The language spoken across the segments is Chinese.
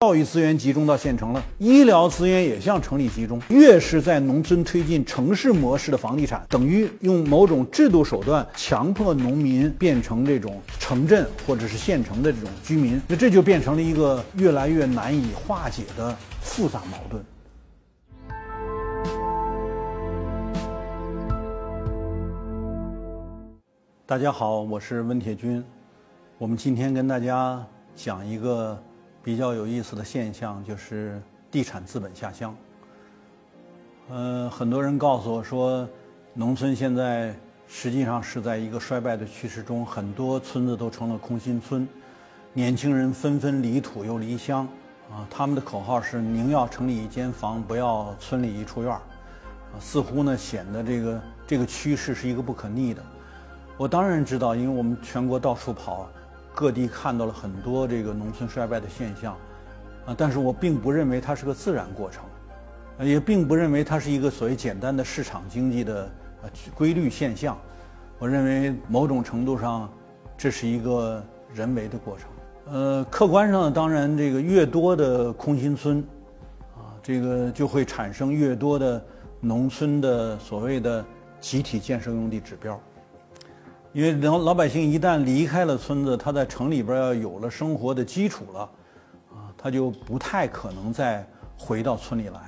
教育资源集中到县城了，医疗资源也向城里集中。越是在农村推进城市模式的房地产，等于用某种制度手段强迫农民变成这种城镇或者是县城的这种居民，那这就变成了一个越来越难以化解的复杂矛盾。大家好，我是温铁军，我们今天跟大家讲一个。比较有意思的现象就是地产资本下乡。嗯，很多人告诉我说，农村现在实际上是在一个衰败的趋势中，很多村子都成了空心村，年轻人纷纷离土又离乡。啊，他们的口号是“宁要城里一间房，不要村里一处院儿”。啊，似乎呢显得这个这个趋势是一个不可逆的。我当然知道，因为我们全国到处跑。各地看到了很多这个农村衰败的现象，啊，但是我并不认为它是个自然过程，也并不认为它是一个所谓简单的市场经济的呃规律现象。我认为某种程度上，这是一个人为的过程。呃，客观上当然这个越多的空心村，啊，这个就会产生越多的农村的所谓的集体建设用地指标。因为老老百姓一旦离开了村子，他在城里边要有了生活的基础了，啊，他就不太可能再回到村里来。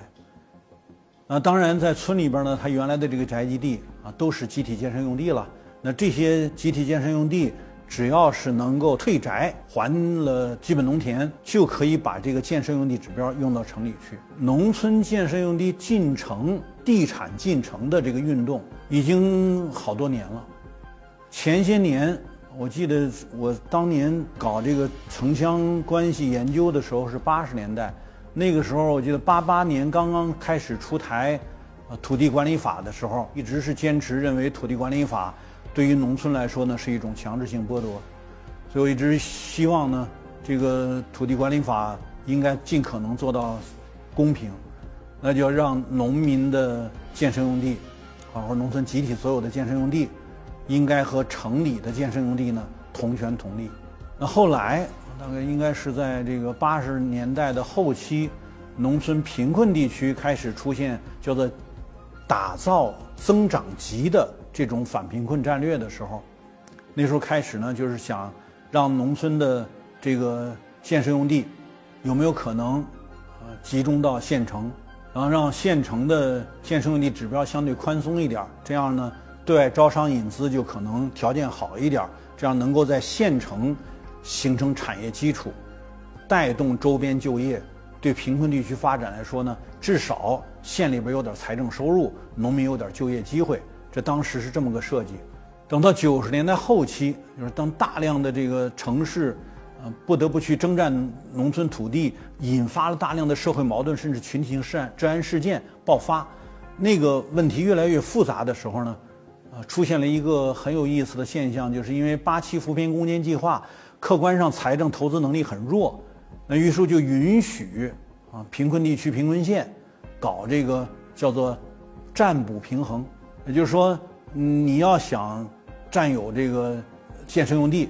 那当然，在村里边呢，他原来的这个宅基地啊，都是集体建设用地了。那这些集体建设用地，只要是能够退宅还了基本农田，就可以把这个建设用地指标用到城里去。农村建设用地进城、地产进城的这个运动，已经好多年了。前些年，我记得我当年搞这个城乡关系研究的时候是八十年代，那个时候我记得八八年刚刚开始出台，呃土地管理法的时候，一直是坚持认为土地管理法对于农村来说呢是一种强制性剥夺，所以我一直希望呢这个土地管理法应该尽可能做到公平，那就要让农民的建设用地，啊或农村集体所有的建设用地。应该和城里的建设用地呢同权同利。那后来大概应该是在这个八十年代的后期，农村贫困地区开始出现叫做打造增长极的这种反贫困战略的时候，那时候开始呢，就是想让农村的这个建设用地有没有可能呃集中到县城，然后让县城的建设用地指标相对宽松一点，这样呢。对外招商引资就可能条件好一点，这样能够在县城形成产业基础，带动周边就业。对贫困地区发展来说呢，至少县里边有点财政收入，农民有点就业机会。这当时是这么个设计。等到九十年代后期，就是当大量的这个城市，呃，不得不去征战农村土地，引发了大量的社会矛盾，甚至群体性治安治安事件爆发，那个问题越来越复杂的时候呢。啊，出现了一个很有意思的现象，就是因为八七扶贫攻坚计划，客观上财政投资能力很弱，那于是就允许啊贫困地区、贫困县搞这个叫做占补平衡，也就是说，你要想占有这个建设用地，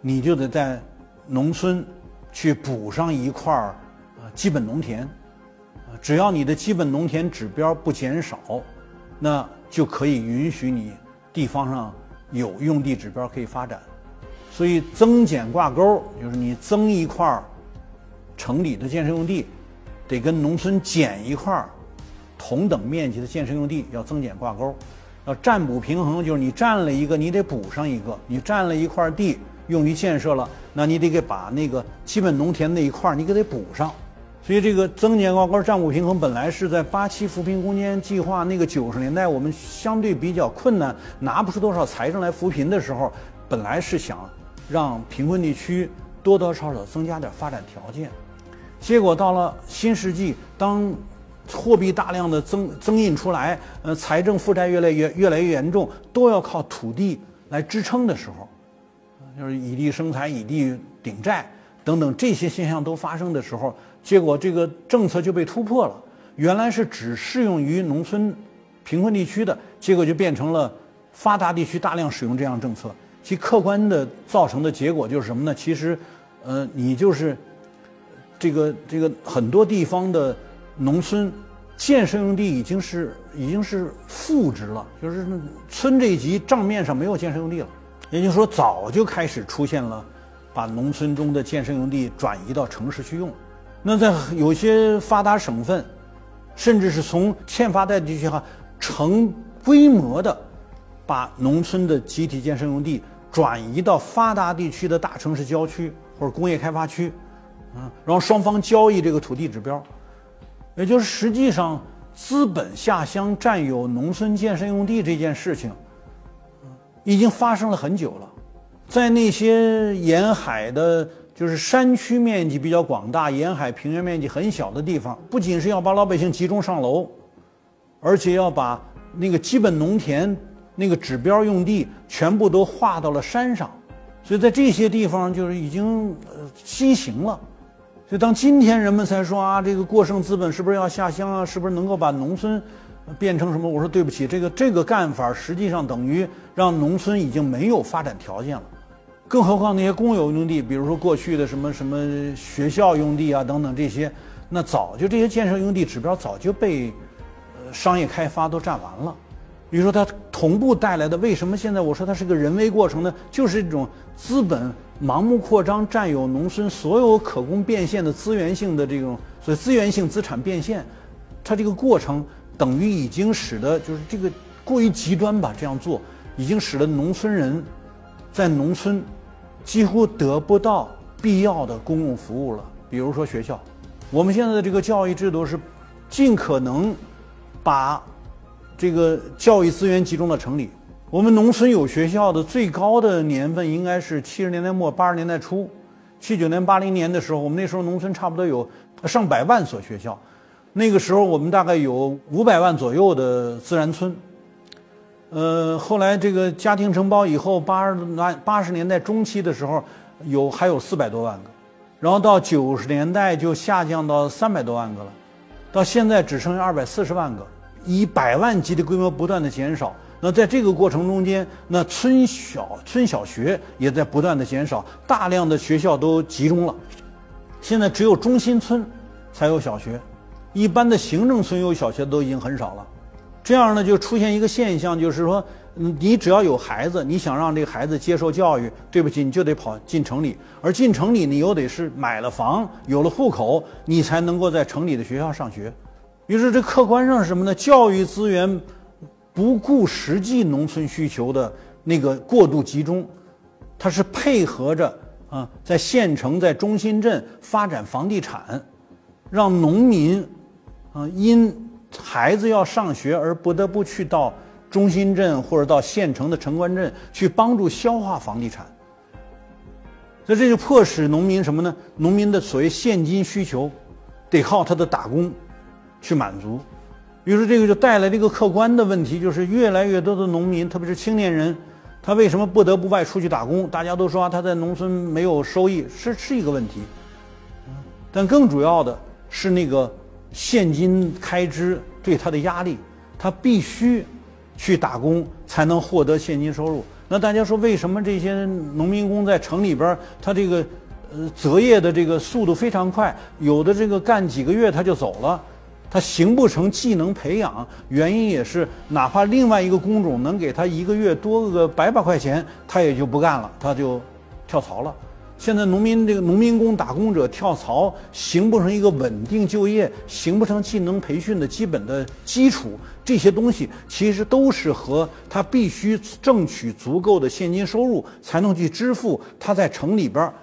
你就得在农村去补上一块儿啊基本农田，啊，只要你的基本农田指标不减少，那。就可以允许你地方上有用地指标可以发展，所以增减挂钩就是你增一块城里的建设用地，得跟农村减一块同等面积的建设用地要增减挂钩，要占补平衡就是你占了一个你得补上一个，你占了一块地用于建设了，那你得给把那个基本农田那一块你给得补上。所以这个增减挂钩、占补平衡本来是在八七扶贫攻坚计划那个九十年代，我们相对比较困难，拿不出多少财政来扶贫的时候，本来是想让贫困地区多多少少增加点发展条件。结果到了新世纪，当货币大量的增增印出来，呃，财政负债越来越越来越严重，都要靠土地来支撑的时候，就是以地生财、以地顶债等等这些现象都发生的时候。结果这个政策就被突破了，原来是只适用于农村贫困地区的，结果就变成了发达地区大量使用这样政策。其客观的造成的结果就是什么呢？其实，呃，你就是这个这个很多地方的农村建设用地已经是已经是负值了，就是村这一级账面上没有建设用地了。也就是说，早就开始出现了把农村中的建设用地转移到城市去用。那在有些发达省份，甚至是从欠发达地区哈成规模的把农村的集体建设用地转移到发达地区的大城市郊区或者工业开发区，嗯，然后双方交易这个土地指标，也就是实际上资本下乡占有农村建设用地这件事情。已经发生了很久了，在那些沿海的，就是山区面积比较广大、沿海平原面积很小的地方，不仅是要把老百姓集中上楼，而且要把那个基本农田那个指标用地全部都划到了山上，所以在这些地方就是已经呃西行了。所以当今天人们才说啊，这个过剩资本是不是要下乡啊？是不是能够把农村？变成什么？我说对不起，这个这个干法实际上等于让农村已经没有发展条件了。更何况那些公有用地，比如说过去的什么什么学校用地啊等等这些，那早就这些建设用地指标早就被呃商业开发都占完了。比如说它同步带来的，为什么现在我说它是个人为过程呢？就是这种资本盲目扩张，占有农村所有可供变现的资源性的这种，所以资源性资产变现，它这个过程。等于已经使得就是这个过于极端吧，这样做已经使得农村人在农村几乎得不到必要的公共服务了。比如说学校，我们现在的这个教育制度是尽可能把这个教育资源集中到城里。我们农村有学校的最高的年份应该是七十年代末八十年代初，七九年八零年的时候，我们那时候农村差不多有上百万所学校。那个时候，我们大概有五百万左右的自然村。呃，后来这个家庭承包以后，八十八八十年代中期的时候，有还有四百多万个，然后到九十年代就下降到三百多万个了，到现在只剩下二百四十万个，以百万级的规模不断的减少。那在这个过程中间，那村小村小学也在不断的减少，大量的学校都集中了，现在只有中心村才有小学。一般的行政村有小学都已经很少了，这样呢就出现一个现象，就是说，你只要有孩子，你想让这个孩子接受教育，对不起，你就得跑进城里，而进城里你又得是买了房，有了户口，你才能够在城里的学校上学。于是这客观上是什么呢？教育资源不顾实际农村需求的那个过度集中，它是配合着啊，在县城、在中心镇发展房地产，让农民。啊，因孩子要上学而不得不去到中心镇或者到县城的城关镇去帮助消化房地产，所以这就迫使农民什么呢？农民的所谓现金需求，得靠他的打工去满足。于是这个就带来了一个客观的问题，就是越来越多的农民，特别是青年人，他为什么不得不外出去打工？大家都说他在农村没有收益，是是一个问题。但更主要的是那个。现金开支对他的压力，他必须去打工才能获得现金收入。那大家说，为什么这些农民工在城里边，他这个呃择业的这个速度非常快，有的这个干几个月他就走了，他形不成技能培养。原因也是，哪怕另外一个工种能给他一个月多个百把块钱，他也就不干了，他就跳槽了。现在农民这个农民工打工者跳槽，形不成一个稳定就业，形不成技能培训的基本的基础。这些东西其实都是和他必须挣取足够的现金收入，才能去支付他在城里边儿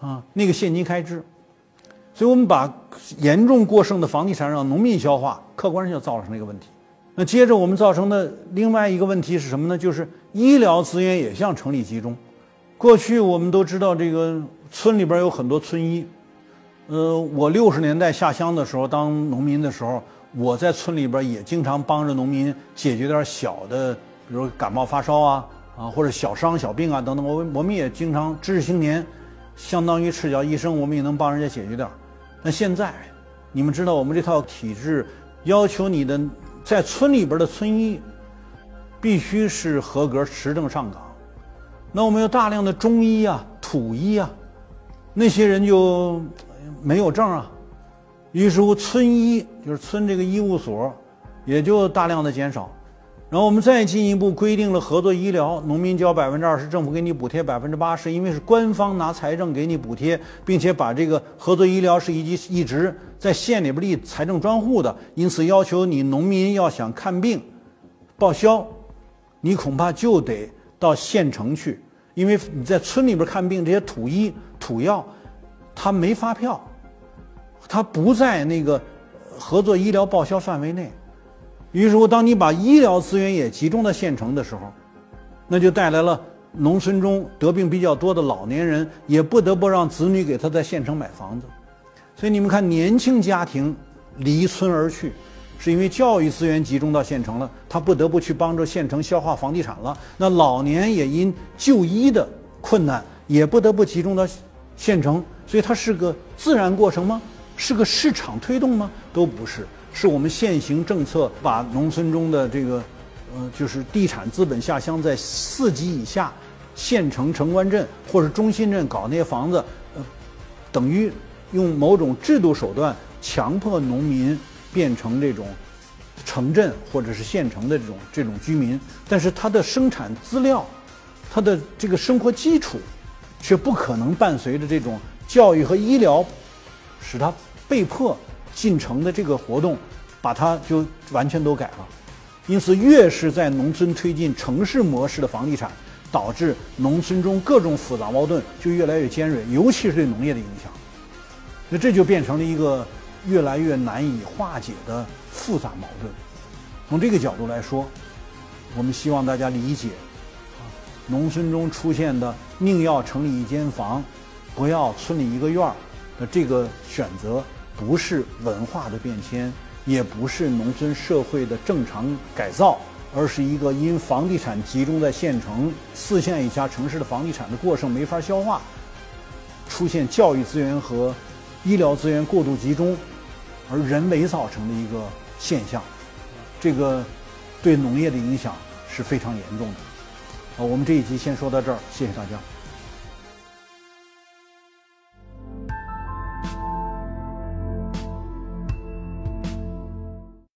啊那个现金开支。所以我们把严重过剩的房地产让农民消化，客观上就造成了一个问题。那接着我们造成的另外一个问题是什么呢？就是医疗资源也向城里集中。过去我们都知道，这个村里边有很多村医。呃，我六十年代下乡的时候，当农民的时候，我在村里边也经常帮着农民解决点小的，比如感冒发烧啊，啊或者小伤小病啊等等。我我们也经常知识青年，相当于赤脚医生，我们也能帮人家解决点。那现在，你们知道我们这套体制要求你的在村里边的村医必须是合格持证上岗。那我们有大量的中医啊、土医啊，那些人就没有证啊。于是乎，村医就是村这个医务所也就大量的减少。然后我们再进一步规定了合作医疗，农民交百分之二十，政府给你补贴百分之八十，因为是官方拿财政给你补贴，并且把这个合作医疗是一一直在县里边立财政专户的，因此要求你农民要想看病报销，你恐怕就得到县城去，因为你在村里边看病，这些土医土药他没发票，他不在那个合作医疗报销范围内。于是乎，当你把医疗资源也集中到县城的时候，那就带来了农村中得病比较多的老年人也不得不让子女给他在县城买房子。所以你们看，年轻家庭离村而去，是因为教育资源集中到县城了，他不得不去帮助县城消化房地产了。那老年也因就医的困难，也不得不集中到县城。所以它是个自然过程吗？是个市场推动吗？都不是。是我们现行政策把农村中的这个，呃，就是地产资本下乡在四级以下县城城关镇或者中心镇搞那些房子，呃，等于用某种制度手段强迫农民变成这种城镇或者是县城的这种这种居民，但是他的生产资料，他的这个生活基础，却不可能伴随着这种教育和医疗，使他被迫。进城的这个活动，把它就完全都改了。因此，越是在农村推进城市模式的房地产，导致农村中各种复杂矛盾就越来越尖锐，尤其是对农业的影响。那这就变成了一个越来越难以化解的复杂矛盾。从这个角度来说，我们希望大家理解，啊，农村中出现的宁要城里一间房，不要村里一个院儿的这个选择。不是文化的变迁，也不是农村社会的正常改造，而是一个因房地产集中在县城、四线以下城市的房地产的过剩没法消化，出现教育资源和医疗资源过度集中，而人为造成的一个现象。这个对农业的影响是非常严重的。啊，我们这一集先说到这儿，谢谢大家。